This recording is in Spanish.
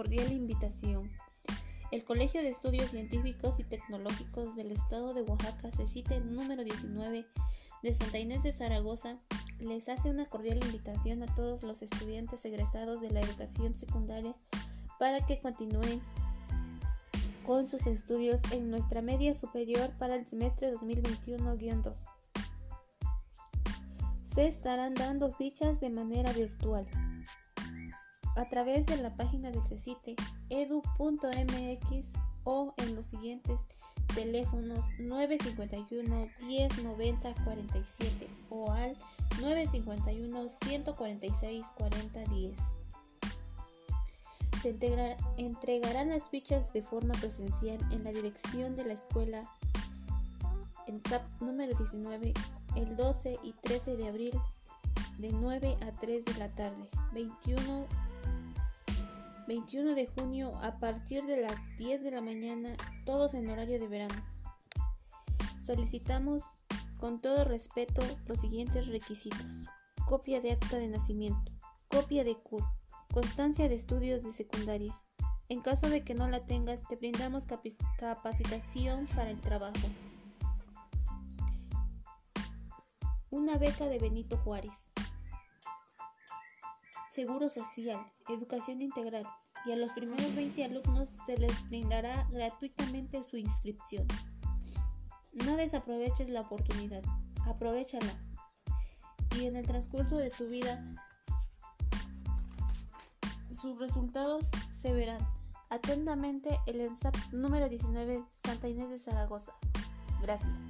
cordial invitación. El Colegio de Estudios Científicos y Tecnológicos del Estado de Oaxaca, el número 19 de Santa Inés de Zaragoza, les hace una cordial invitación a todos los estudiantes egresados de la educación secundaria para que continúen con sus estudios en nuestra media superior para el semestre 2021-2. Se estarán dando fichas de manera virtual a través de la página del CECITE edu.mx o en los siguientes teléfonos 951 1090 47 o al 951 146 40 10. Se entregarán las fichas de forma presencial en la dirección de la escuela en SAP número 19 el 12 y 13 de abril de 9 a 3 de la tarde, 21 21 de junio a partir de las 10 de la mañana, todos en horario de verano. Solicitamos con todo respeto los siguientes requisitos. Copia de acta de nacimiento, copia de CUR, constancia de estudios de secundaria. En caso de que no la tengas, te brindamos capacitación para el trabajo. Una beca de Benito Juárez. Seguro social, educación integral y a los primeros 20 alumnos se les brindará gratuitamente su inscripción. No desaproveches la oportunidad, aprovechala y en el transcurso de tu vida sus resultados se verán. Atentamente el ENSAP número 19 Santa Inés de Zaragoza. Gracias.